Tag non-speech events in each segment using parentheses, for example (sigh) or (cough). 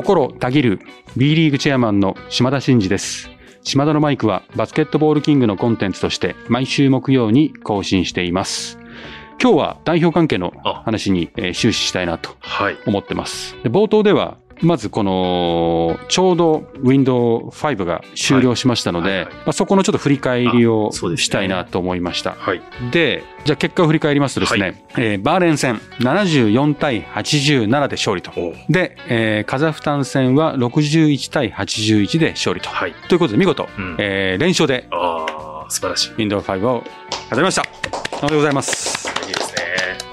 心たぎる B リーグチェアマンの島田真二です。島田のマイクはバスケットボールキングのコンテンツとして毎週木曜に更新しています。今日は代表関係の話にえー終始したいなとはい。思ってます。で冒頭では、まずこの、ちょうど Windows5 が終了しましたのではいはいはい、まあそこのちょっと振り返りをしたいなと思いました。はい。で、じゃあ結果を振り返りますとですね、えーバーレーン戦74対87で勝利と。おで、えーカザフスタン戦は61対81で勝利と。はい。ということで見事、うんえー連勝でああ、素晴らしい。Windows 5を飾りました。おめでとうございます。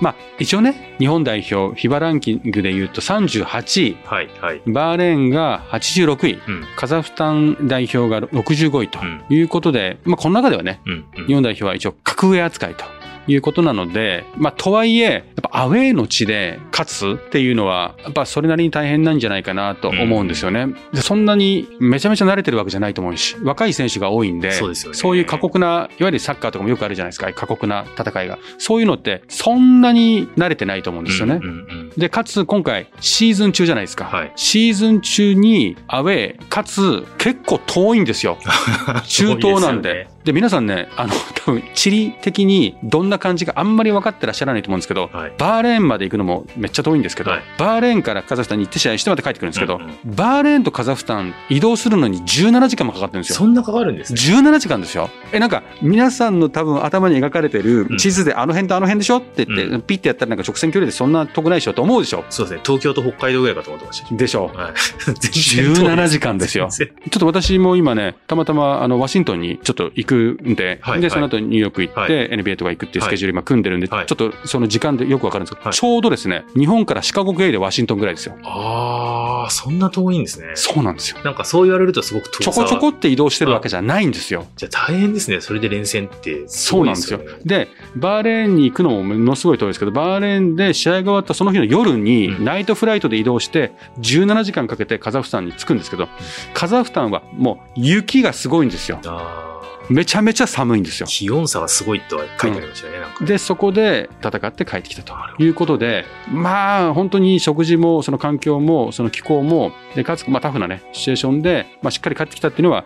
まあ、一応ね、日本代表、フィバランキングで言うと38位、はい。はい。バーレーンが86位、うん。カザフスタン代表が65位とうんいうことで、まあ、この中ではね、うん。うん日本代表は一応格上扱いということなので、まあ、とはいえ、やっぱアウェーの地で勝つっていうのは、やっぱそれなりに大変なんじゃないかなと思うんですよね。でそんなにめちゃめちゃ慣れてるわけじゃないと思うし、若い選手が多いんで、そうねそういう過酷な、いわゆるサッカーとかもよくあるじゃないですか、過酷な戦いが。そういうのって、そんなに慣れてないと思うんですよね。うんうんうんで、かつ今回シーズン中じゃないですか。はいシーズン中にアウェー、かつ結構遠いんですよ。(laughs) 中東なんで。で、皆さんね、あの、(laughs) 多分地理的にどんな感じかあんまり分かってらっしゃらないと思うんですけど、はい。バーレーンまで行くのもめっちゃ遠いんですけど、はいバーレーンからカザフスタンに行って試合してまた帰ってくるんですけど、うんうんバーレーンとカザフスタン移動するのに17時間もかかってるんですよ。そんなかかるんですね。17時間ですよ。え、なんか、皆さんの多分頭に描かれてる地図であの辺とあの辺でしょって言って、うピッてやったらなんか直線距離でそんな遠くないでしょと思うでしょそうですね。東京と北海道ぐらいかと思ってました。でしょはい。(laughs) 全然遠い17時間ですよちょっと私も今ね、たまたまあのワシントンにちょっと行くんで、で、はいはいその後ニューヨーク行って、はい NBA とか行くっていうスケジュール今組んでるんで、はいちょっとその時間でよくわかるんですけど、はいちょうどですね、日本からシカゴ経由でワシントンぐらいですよ。ああ、そんな遠いんですね。そうなんですよ。なんかそう言われるとすごく遠さちょこちょこって移動してるわけじゃないんですよ。じゃあ大変ですね。それで連戦ってすそうなんですよでバーレーンに行くのもものすごい遠いですけど、バーレーンで試合が終わったその日の夜にうんナイトフライトで移動して、17時間かけてカザフスタンに着くんですけど、カザフスタンはもう雪がすごいんですよ。ああ。めちゃめちゃ寒いんですよ。気温差がすごいとは書いてありましたよね。なんか。で、そこで戦って帰ってきたということで、まあ、本当に食事も、その環境も、その気候も、で、かつ、まあ、タフなね、シチュエーションで、まあ、しっかり帰ってきたっていうのは、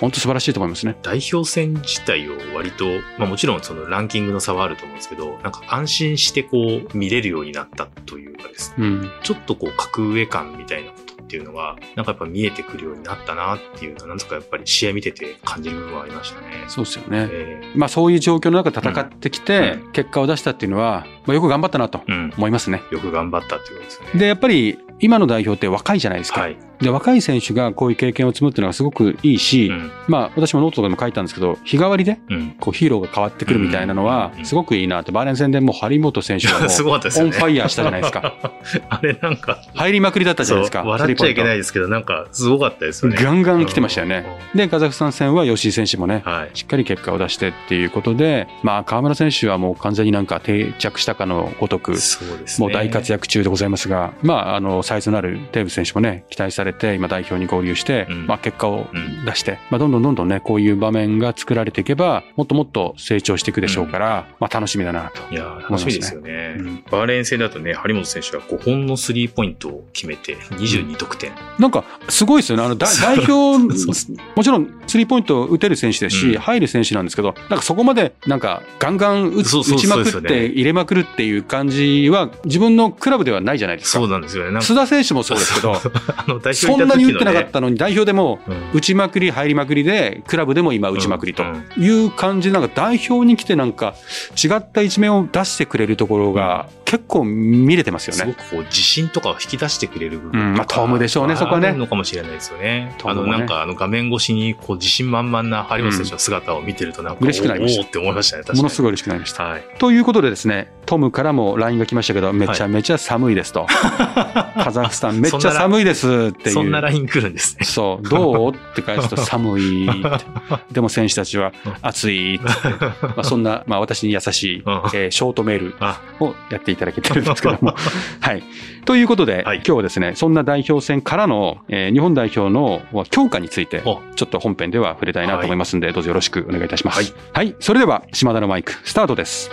本当素晴らしいと思いますね。代表戦自体を割と、まあもちろんそのランキングの差はあると思うんですけど、なんか安心してこう見れるようになったというかですね、うん。ちょっとこう格上感みたいなっていうのが、なんかやっぱ見えてくるようになったなっていうのは、なんとかやっぱり試合見てて感じる部分はありましたね。そうですよね。えまあ、そういう状況の中で戦ってきて、結果を出したっていうのは、まあ、よく頑張ったなと。思いますね。よく頑張ったっていうことですね。で、やっぱり、今の代表って若いじゃないですか。はい。で、若い選手がこういう経験を積むっていうのはすごくいいし、うん。まあ、私もノートとかでも書いたんですけど、日替わりで、うん。こう、ヒーローが変わってくるみたいなのはう、んすごくいいなって、バーレーン戦でもう張本選手がもう。オンファイヤーしたじゃないですか。(laughs) あれなんか、入りまくりだったじゃないですか。笑っちゃいけないい。ですけど、なんかすごかったですよね。ガンガン来てましたよね。うん。で、カザフスタン戦は吉井選手もね、はい。しっかり結果を出してっていうことで、まあ、河村選手はもう完全になんか定着したかのごとく、そうですね。もう大活躍中でございますが、まあ、あの、サイズのあるテーブス選手もね、期待されて、今代表に合流して、うんまあ、結果をうん出して、まあ、どんどんどんどんね、こういう場面が作られていけば、もっともっと成長していくでしょうから、まあ、楽しみだなと。いやー楽しみですよね。うんバーレーン戦だとね、張本選手が5本のスリーポイントを決めて22得点。なんか、すごいですよね。あの、だ (laughs) 代表もちろん、スリーポイント打てる選手ですし、うん入る選手なんですけど、なんかそこまで、なんか、ガンガン打ちまくって入れまくるっていう感じは、自分のクラブではないじゃないですか。そうなんですよね。なんか須田選手もそうですけど、(laughs) そんなに打ってなかっね、たのに、代表でも、うん打ちまくり、入りまくりで、クラブでも今打ちまくりとうんいう感じで、なんか代表に来てなんか違った一面を出してくれるところが結構見れてますよね。すごくこう自信とかを引き出してくれる部分うんまあトムでしょうねそこはねのかもしれないですよね。ねのなんかあの画面越しにこう自信満々な張本選手の姿を見てるとなんか、嬉しくなりましたって思いましたね。ものすごい嬉しくなりました。はい。ということでですね、トムからも LINE が来ましたけど、めちゃめちゃ寒いですと。(laughs) カザフスタンめっちゃ寒いですっていう。そんなライン来るんですね。そう、どう？って返すと寒い。(laughs) でも選手たちは暑いって。まあ、そんな、まあ私に優しい、うんえーショートメールあをやっていただけてるんですけども。(laughs) はい。ということで、はい今日はですね、そんな代表戦からの、えー日本代表の強化について、おちょっと本編では触れたいなと思いますんで、どうぞよろしくお願いいたします。はい。それでは、島田のマイク、スタートです。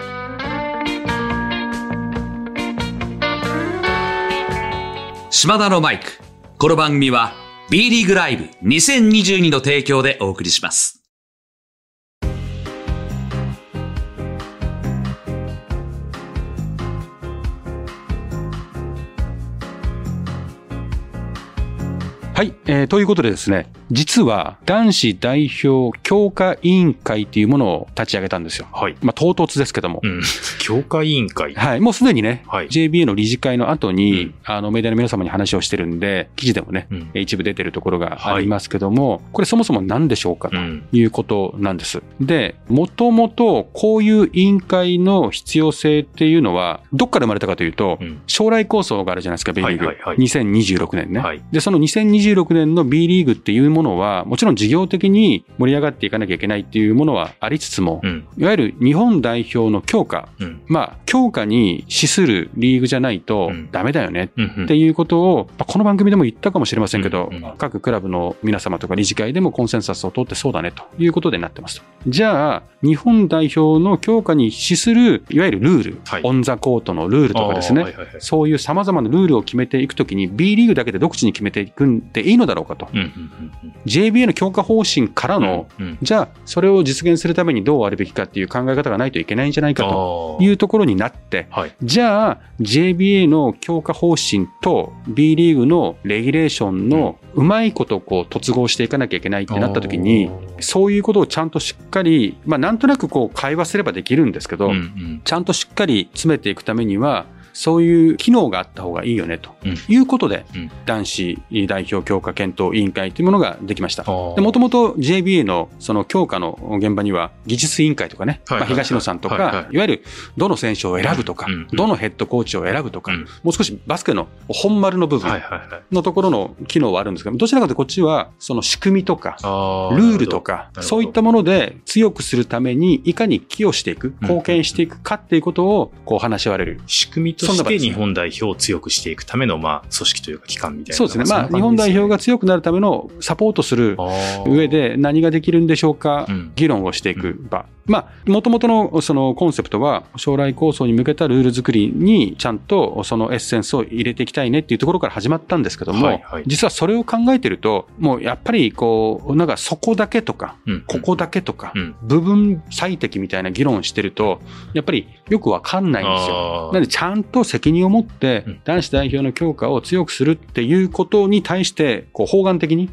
島田のマイク。この番組は B リーグライブ2022の提供でお送りします。はい、えー、ということでですね、実は男子代表強化委員会というものを立ち上げたんですよ。はい。まあ唐突ですけども。うん。強化委員会はい。もうすでにね、はい、JBA の理事会の後に、うん、あの、メディアの皆様に話をしてるんで、記事でもね、うん、一部出てるところがありますけども、はい、これそもそも何でしょうかということなんです。うん、で、もともとこういう委員会の必要性っていうのは、どっから生まれたかというと、将来構想があるじゃないですか、ベリーグ。はいはいはい、2026年ね。はい、で、その2026年の B リーグっていうものは、もちろん事業的に盛り上がっていかなきゃいけないっていうものはありつつも、うん、いわゆる日本代表の強化、うん、まあ、強化に資するリーグじゃないとダメだよねっていうことを、この番組でも言ったかもしれませんけど、各クラブの皆様とか理事会でもコンセンサスを取ってそうだねということでなってますと。じゃあ、日本代表の強化に資する、いわゆるルール、はい、オンザコートのルールとかですね、はいはいはい、そういう様々なルールを決めていくときに B リーグだけで独自に決めていくんでいいのだろうかと。うんうんうん JBA の強化方針からの、うんうん、じゃあ、それを実現するためにどうあるべきかっていう考え方がないといけないんじゃないかというところになって、はい、じゃあ、JBA の強化方針と B リーグのレギュレーションのうまいことこう突合していかなきゃいけないってなった時に、そういうことをちゃんとしっかり、まあなんとなくこう会話すればできるんですけど、うんうん、ちゃんとしっかり詰めていくためには、そういう機能があった方がいいよねということで、うん、男子代表強化検討委員会というものができました。もともと JBA のその強化の現場には技術委員会とかね、まあ、東野さんとか、いわゆるどの選手を選ぶとか、どのヘッドコーチを選ぶとか、もう少しバスケの本丸の部分のところの機能はあるんですが、どちらかというとこっちはその仕組みとか、ルールとか、そういったもので強くするためにいかに寄与していく、貢献していくかっていうことをこう話し合われる。仕組みとして日本代表を強くしていくための、まあ、組織というか機関みたいな、そうですね。まあ、日本代表が強くなるためのサポートする上で何ができるんでしょうか、議論をしていく場。まあ、もともとのそのコンセプトは、将来構想に向けたルール作りにちゃんとそのエッセンスを入れていきたいねっていうところから始まったんですけども、はいはい、実はそれを考えてると、もうやっぱりこう、なんかそこだけとか、うん、ここだけとか、うん、部分最適みたいな議論してると、やっぱりよくわかんないんですよ。なのでちゃんと責任を持って男子代表の強化を強くするっていうことに対して、こう方眼的に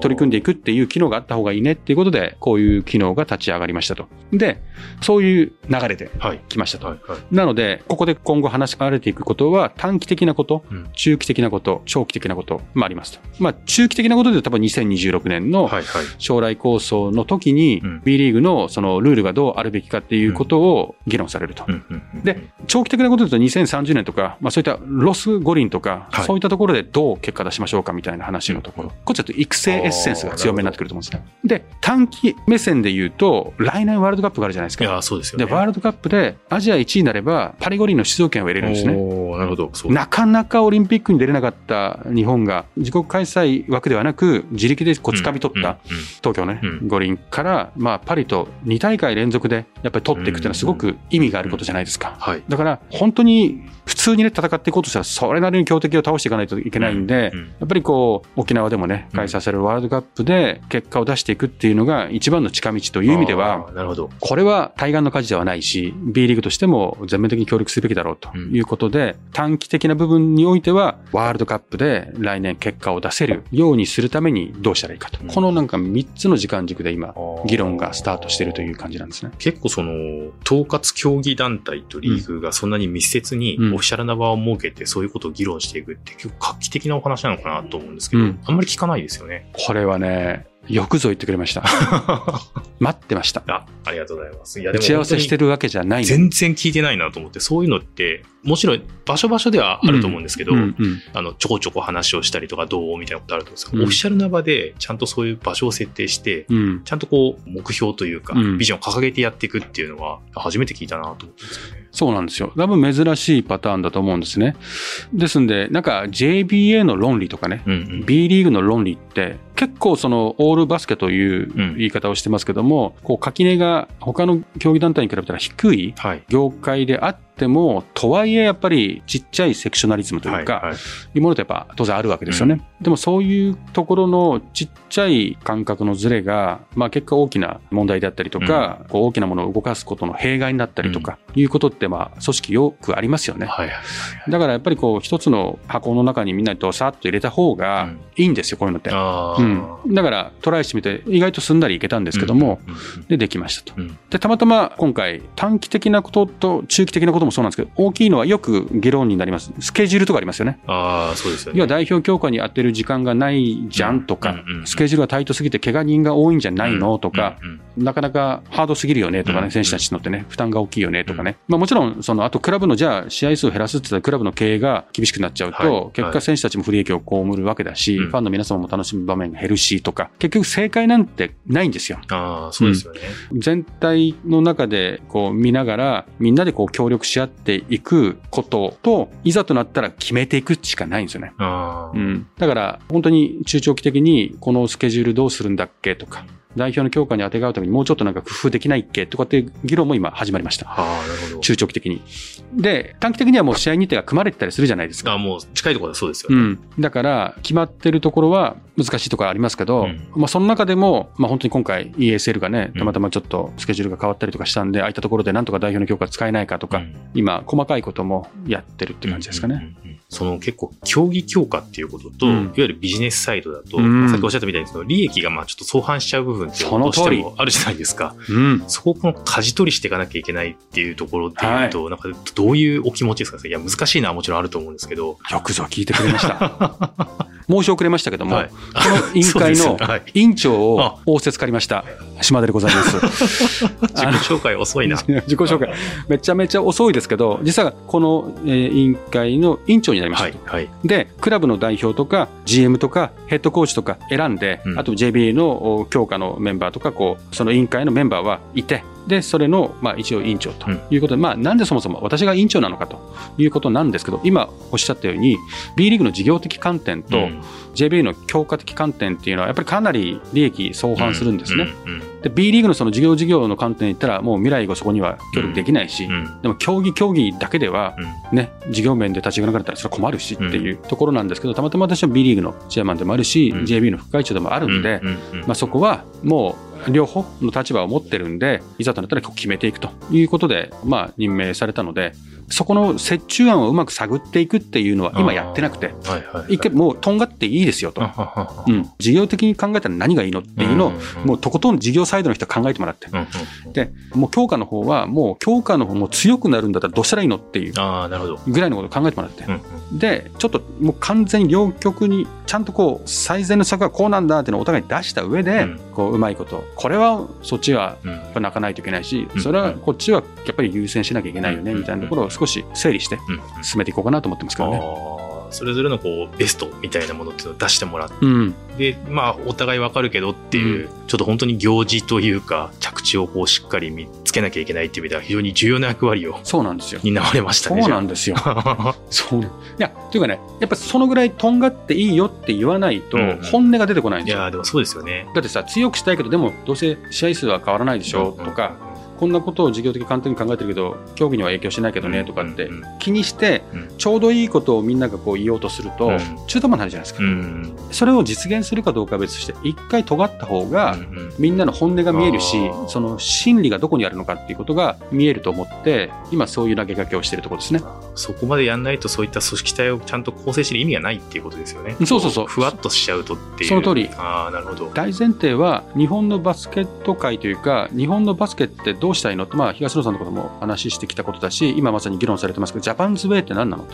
取り組んでいくっていう機能があった方がいいねっていうことで、こういう機能が立ち上がりましたと。で、そういう流れで来ましたと。はいはいはい、なので、ここで今後話し合われていくことは、短期的なこと、うん、中期的なこと、長期的なこともありますと。まあ、中期的なことで多分2026年の将来構想の時に、B リーグのそのルールがどうあるべきかっていうことを議論されると。で、長期的なことで言うと2030年とか、まあそういったロス五輪とか、はい、そういったところでどう結果出しましょうかみたいな話のところ。こっちだと育成エッセンスが強めになってくると思うんですね。で、短期目線で言うと、来年ワールドカップがあるじゃないですか。いや、そうですよね。で、ワールドカップでアジア1位になれば、パリ五輪の出場権を得れるんですね。なるほど。なかなかオリンピックに出れなかった日本が、自国開催枠ではなく、自力でこう掴み取った東京ね、五輪から、まあ、パリと2大会連続でやっぱり取っていくっていうのはすごく意味があることじゃないですか。はい、だから、本当に普通にね、戦っていこうとしたら、それなりに強敵を倒していかないといけないんで、やっぱりこう、沖縄でもね、開催されるワールドカップで結果を出していくっていうのが一番の近道という意味では、なるほど。これは対岸の火事ではないし、B リーグとしても全面的に協力すべきだろうということで、短期的な部分においては、ワールドカップで来年結果を出せるようにするためにどうしたらいいかと。このなんか3つの時間軸で今、議論がスタートしているという感じなんですね。結構その、統括競技団体とリーグがそんなに密接にオフィシャルな場を設けてそういうことを議論していくって結構画期的なお話なのかなと思うんですけど、あんまり聞かないですよね。これはね、よくぞ言ってくれました。(laughs) 待ってました。あ、ありがとうございます。いや、打ち合わせしてるわけじゃない全然聞いてないなと思って、そういうのって、もちろん場所場所ではあると思うんですけど、うんうんうん、あの、ちょこちょこ話をしたりとかどうみたいなことあると思うんですけど、うん、オフィシャルな場でちゃんとそういう場所を設定して、うん、ちゃんとこう、目標というか、ビジョンを掲げてやっていくっていうのは、初めて聞いたなと思ってますよね。そうなんですよ。多分珍しいパターンだと思うんですね。ですんで、なんか JBA の論理とかね、うんうん、B リーグの論理って結構そのオールバスケという言い方をしてますけども、こう垣根が他の競技団体に比べたら低い業界であって、も、とはいえやっぱりちっちゃいセクショナリズムというか、はいはい、いうものってやっぱ当然あるわけですよね。うん、でもそういうところのちっちゃい感覚のズレが、まあ結果大きな問題であったりとか、うん、こう大きなものを動かすことの弊害になったりとか、いうことってまあ組織よくありますよね。はいはい、だからやっぱりこう一つの箱の中にみんなとさっと入れた方がいいんですよ、こういうのって。うん、だからトライしてみて意外とすんなりいけたんですけども、で、できましたと。で、たまたま今回短期的なことと中期的なこともそうなんですけど、大きいのはよく議論になります。スケジュールとかありますよね。ああ、そうですよね。要は代表強化に当てる時間がないじゃんとか、スケジュールがタイトすぎて怪我人が多いんじゃないのとか、なかなかハードすぎるよねとかね、選手たちのってね、負担が大きいよねとかね。まあもちろん、その、あとクラブのじゃあ試合数を減らすって言ったらクラブの経営が厳しくなっちゃうと、結果選手たちも不利益を被るわけだし、ファンの皆様も楽しむ場面が減るしとか、結局正解なんてないんですよ。ああ、そうですよね。全体の中でこう見ながら、みんなでこう協力し合っていくことと、いざとなったら決めていくしかないんですよね。うん。だから、本当に中長期的にこのスケジュールどうするんだっけとか、代表の強化に当てがうためにもうちょっとなんか工夫できないっけとかっていう議論も今始まりました。はあ、なるほど。中長期的に。で、短期的にはもう試合日程が組まれてたりするじゃないですか。あもう近いところはそうですよね。うん。だから、決まってるところは難しいところありますけど、うん、まあその中でも、まあ本当に今回 ESL がね、たまたまちょっとスケジュールが変わったりとかしたんで、うん、ああいったところでなんとか代表の強化使えないかとか、うん、今細かいこともやってるって感じですかね。うんうんうんその結構競技強化っていうことと、うん、いわゆるビジネスサイドだと、うん、さっきおっしゃったみたいにその利益がまあちょっと相反しちゃう部分ってどうしてもあるじゃないですか。うん、そこをこの舵取りしていかなきゃいけないっていうところっていうと、はい、なんかどういうお気持ちですかいや難しいのはもちろんあると思うんですけど。よくぞ聞いてくれました。(laughs) 申し遅れましたけども、はい、この委員会の (laughs) 委員長を仰せつかりました。島田でございます。(laughs) 自己紹介遅いな。(laughs) 自己紹介。めちゃめちゃ遅いですけど、実はこの、えー、委員会の委員長になりました。はいはい、で、クラブの代表とか GM とかヘッドコーチとか選んで、うん、あと JBA の強化のメンバーとか、こう、その委員会のメンバーはいて、で、それの、まあ、一応委員長ということで、うん、まあ、なんでそもそも私が委員長なのかということなんですけど、今おっしゃったように、B リーグの事業的観点と、JBA の強化的観点っていうのは、やっぱりかなり利益相反するんですね。で、B リーグのその事業事業の観点で言ったら、もう未来がそこには協力できないし、でも競技競技だけでは、ね、事業面で立ち行かなかったらそれは困るしっていうところなんですけど、たまたま私は B リーグのチェアマンでもあるし、JB の副会長でもあるんで、まあ、そこはもう、両方の立場を持ってるんで、いざとなったら決めていくということで、まあ、任命されたので、そこの折衷案をうまく探っていくっていうのは今やってなくて、一回もうとんがっていいですよと、うん、事業的に考えたら何がいいのっていうのを、もうとことん事業サイドの人は考えてもらって、で、もう強化の方は、もう強化の方も強くなるんだったらどうしたらいいのっていうぐらいのことを考えてもらって、で、ちょっともう完全に両極にちゃんとこう最善の策はこうなんだっていうのをお互い出した上で、こううまいこと、これはそっちはやっぱ泣かないといけないし、それはこっちはやっぱり優先しなきゃいけないよねみたいなところを少し整理して進めていこうかなと思ってますけどね。それぞれのこうベストみたいなものっていうのを出してもらって、うん、でまあお互いわかるけどっていう、うん、ちょっと本当に行事というか着地をこうしっかり見つけなきゃいけないっていう意味では非常に重要な役割をそうなんですよ。担われましたねそうなんですよ。(laughs) そう。いやというかねやっぱそのぐらいとんがっていいよって言わないと本音が出てこないんですよ、いやでもそうですよね。だってさ強くしたいけどでもどうせ試合数は変わらないでしょ、うとかこんなことを事業的簡単に考えてるけど競技には影響しないけどねとかって気にしてちょうどいいことをみんながこう言おうとすると中途半端になるじゃないですか、それを実現するかどうかは別として一回尖った方がみんなの本音が見えるしその心理がどこにあるのかっていうことが見えると思って今そういう投げかけをしているところですね。そこまでやんないとそういった組織体をちゃんと構成してる意味がないっていうことですよね。そうそうそう。ふわっとしちゃうとっていう。その通り。ああなるほど。大前提は日本のバスケット界というか日本のバスケってどうしたいの？ってまあ東野さんのことも話してきたことだし今まさに議論されてますけどジャパンズウェイって何なの、うん。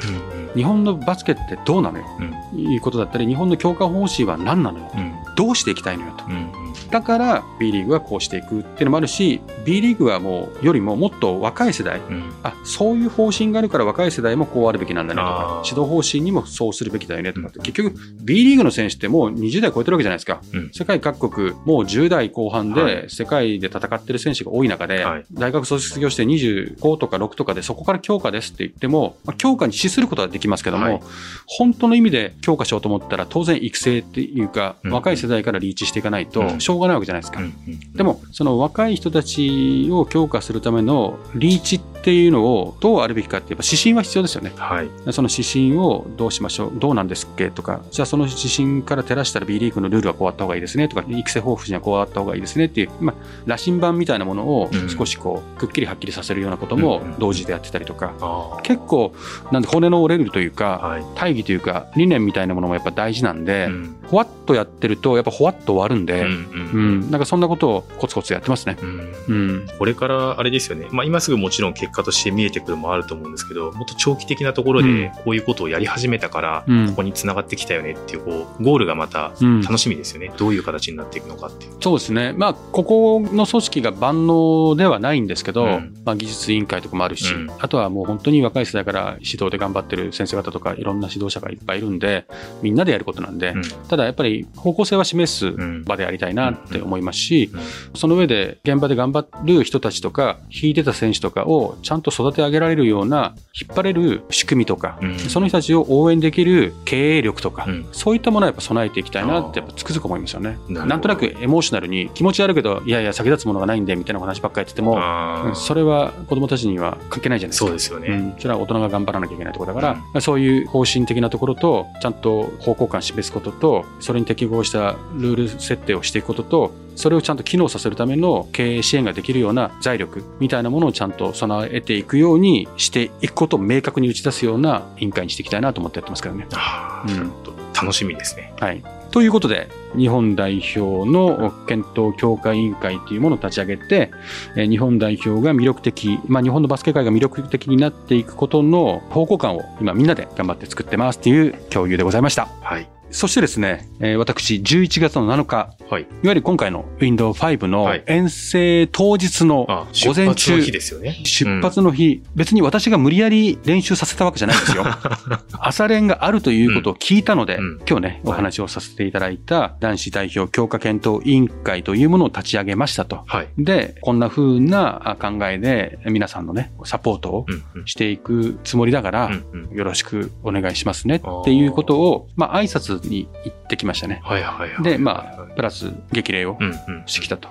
うん、日本のバスケってどうなのよ、うん、いうことだったり日本の強化方針は何なのよ、うん、どうしていきたいのよ？と、うんうん、だから B リーグはこうしていくっていうのもあるし B リーグはもうよりももっと若い世代、うん、あそういう方針があるから若い世代もこうあるべきなんだねとか指導方針にもそうするべきだよねとかって、結局 B リーグの選手ってもう20代超えてるわけじゃないですか、うん、世界各国もう10代後半で世界で戦ってる選手が多い中で、はい、大学卒業して25とか6とかでそこから強化ですって言っても、まあ、強化に資することはできますけども、はい、本当の意味で強化しようと思ったら当然育成っていうか、うん、若い世代からリーチしていかないとうがないわけじゃないですか。うんうん、でもその若い人たちを強化するためのリーチっていうのをどうあるべきかってやっぱ指針は必要ですよね。はい、その指針をどうしましょうどうなんですっけとか。じゃあその指針から照らしたら B リーグのルールはこうあった方がいいですね。とか育成豊富にはこうあった方がいいですねっていう、まあ、羅針盤みたいなものを少しこうくっきりはっきりさせるようなことも同時でやってたりとか、結構なんで骨の折れるというか、大義というか理念みたいなものもやっぱ大事なんで、ほわっとやってるとやっぱほわっと終わるんで、うんなんかそんなことをコツコツやってますね。うん。これからあれですよね、まあ、今すぐもちろん結果として見えてくるもあると思うんですけどもっと長期的なところでこういうことをやり始めたから、ここにつながってきたよねっていうこうゴールがまた楽しみですよね、どういう形になっていくのかっていう。そうですね、まあ、ここの組織が万能ではないんですけど、まあ、技術委員会とかもあるし、あとはもう本当に若い世代から指導で頑張ってる先生方とかいろんな指導者がいっぱいいるんでみんなでやることなんで、ただやっぱり方向性は示す場でありたいなって思いますし、その上で現場で頑張る人たちとか引いてた選手とかをちゃんと育て上げられるような引っ張れる仕組みとか、その人たちを応援できる経営力とか、そういったものはやっぱ備えていきたいなってやっぱつくづく思いますよね。なんとなくエモーショナルに気持ちあるけどいやいや先立つものがないんでみたいな話ばっかり言っててもそれは子供たちには関係ないじゃないですか。そうですよね、うん、それは大人が頑張らなきゃいけないところだから、うん、そういう方針的なところとちゃんと方向感示すこととそれに適合したルール設定をしていくこととそれをちゃんと機能させるための経営支援ができるような財力みたいなものをちゃんと備えていくようにしていくことを明確に打ち出すような委員会にしていきたいなと思ってやってますからね。うん、楽しみですね。はい。ということで、日本代表の検討強化委員会というものを立ち上げて、日本代表が魅力的、まあ、日本のバスケ界が魅力的になっていくことの方向感を今みんなで頑張って作ってますという共有でございました。はい。そしてですね、えー、私、11月の7日、はい、いわゆる今回の Windows 5の遠征当日の午前中、出発の日ですよね。出発の日、うん、別に私が無理やり練習させたわけじゃないんですよ。(laughs) 朝練があるということを聞いたので、うん、今日ね、お話をさせていただいた男子代表強化検討委員会というものを立ち上げましたと。はい、で、こんな風な考えで皆さんのね、サポートをしていくつもりだから、よろしくお願いしますねっていうことを、まあ挨拶に行ってきましたね。はいはいはい。で、まあ、プラス激励をしてきたと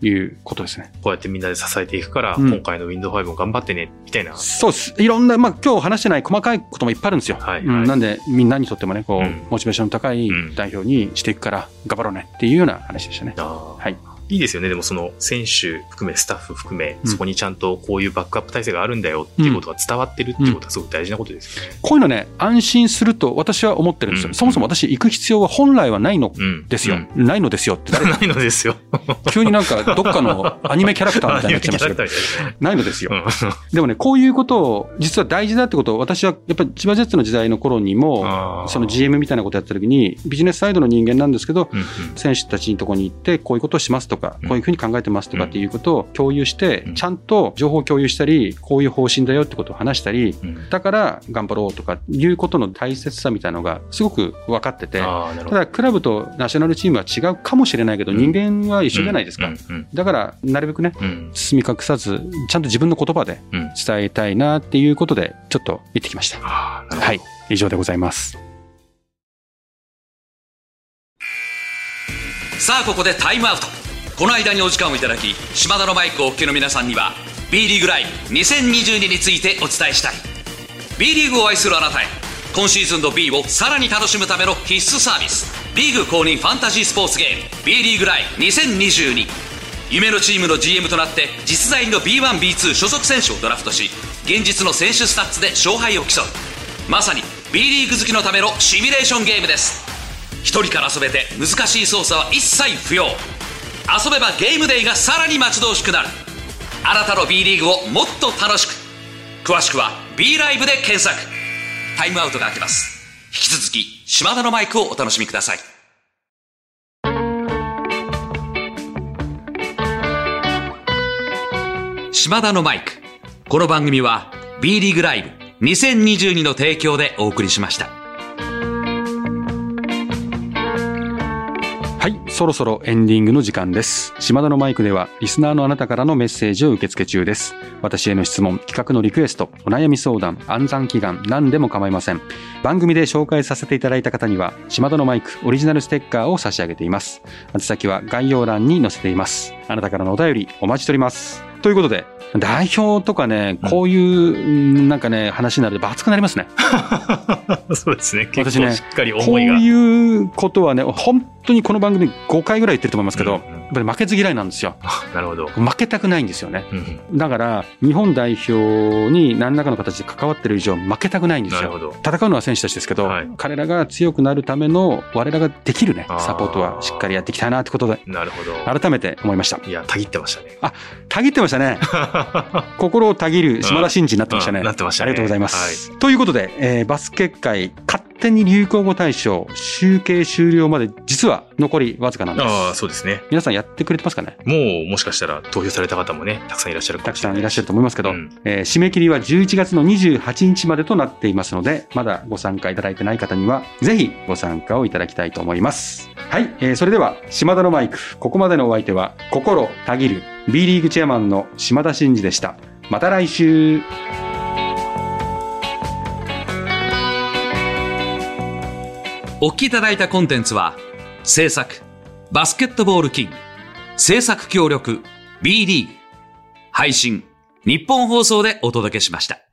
いうことですね。こうやってみんなで支えていくから、今回の Windows 5も頑張ってね、みたいな。そうです。いろんな、まあ今日話してない細かいこともいっぱいあるんですよ。はい、はい、なんで、みんなにとってもね、こう、モチベーション高い代表にしていくから頑張ろうねっていうような話でしたね。はい。いいですよね。でもその選手含めスタッフ含め、そこにちゃんとこういうバックアップ体制があるんだよっていうことが伝わってるっていうことはすごく大事なことですよね。こういうのね、安心すると私は思ってるんですよ。そもそも私行く必要は本来はないのですよ。ないのですよって誰 (laughs) ないのですよ。急になんかどっかのアニメキャラクターみたいになっちゃいましたけど。(laughs) ないのですよ。でもね、こういうことを実は大事だってことを私はやっぱり千葉ジェッツの時代の頃にも、その GM みたいなことやった時にビジネスサイドの人間なんですけど、選手たちのところに行ってこういうことをしますとか、こういうふうに考ええてますとかっていうことを共有して、ちゃんと情報を共有したり、こういう方針だよってことを話したり、だから頑張ろうとかいうことの大切さみたいなのがすごく分かってて、ただクラブとナショナルチームは違うかもしれないけど、人間は一緒じゃないですか。だからなるべくね、包み隠さず、ちゃんと自分の言葉で伝えたいなっていうことで、ちょっと言ってきました。はい。以上でございます。さあここでタイムアウトこの間にお時間をいただき島田のマイクをお聞きの皆さんには B リーグライブ2022についてお伝えしたい。B リーグを愛するあなたへ今シーズンの B をさらに楽しむための必須サービスリーグ公認ファンタジースポーツゲーム B リーグライブ2022夢のチームの GM となって実在の B1B2 所属選手をドラフトし現実の選手スタッツで勝敗を競う。まさに B リーグ好きのためのシミュレーションゲームです。一人から遊べて難しい操作は一切不要。遊べば game day がさらに待ち遠しくなる。あなたの B リーグをもっと楽しく。詳しくは B ライブで検索。タイムアウトが明けます。引き続き島田のマイクをお楽しみください。島田のマイク。この番組は B リーグライブ2022の提供でお送りしました。そろそろエンディングの時間です。島田のマイクでは、リスナーのあなたからのメッセージを受け付け中です。私への質問、企画のリクエスト、お悩み相談、暗算祈願、何でも構いません。番組で紹介させていただいた方には、島田のマイクオリジナルステッカーを差し上げています。宛先は概要欄に載せています。あなたからのお便り、お待ちしております。ということで、代表とかね、こういう、なんかね、話になると熱くなりますね。(laughs) そうですね。結構しっかり思いが。こういうことはね、本当にこの番組5回ぐらい言ってると思いますけど、うんやっぱり負けず嫌いなんですよ。なるほど。負けたくないんですよね。うん、だから、日本代表に何らかの形で関わってる以上、負けたくないんですよ。戦うのは選手たちですけど、はい、彼らが強くなるための、我らができるね、サポートはしっかりやっていきたいなってことで、なるほど。改めて思いました。いや、たぎってましたね。あ、たぎってましたね。(laughs) 心をたぎる島田真二になってましたね。なってましたね。ありがとうございます。はい、ということで、えー、バスケ界、勝手に流行語大賞、集計終了まで、実は残りわずかなんです。ああ、そうですね。皆さんやってくれてますかね？もう、もしかしたら投票された方もね、たくさんいらっしゃるたくさんいらっしゃると思いますけど、うん、えー、締め切りは11月の28日までとなっていますので、まだご参加いただいてない方には、ぜひご参加をいただきたいと思います。はい、えー、それでは、島田のマイク、ここまでのお相手は、心たぎる、B リーグチェアマンの島田真二でした。また来週。お聞きいただいたコンテンツは、制作、バスケットボールキング、制作協力、B リー、配信、日本放送でお届けしました。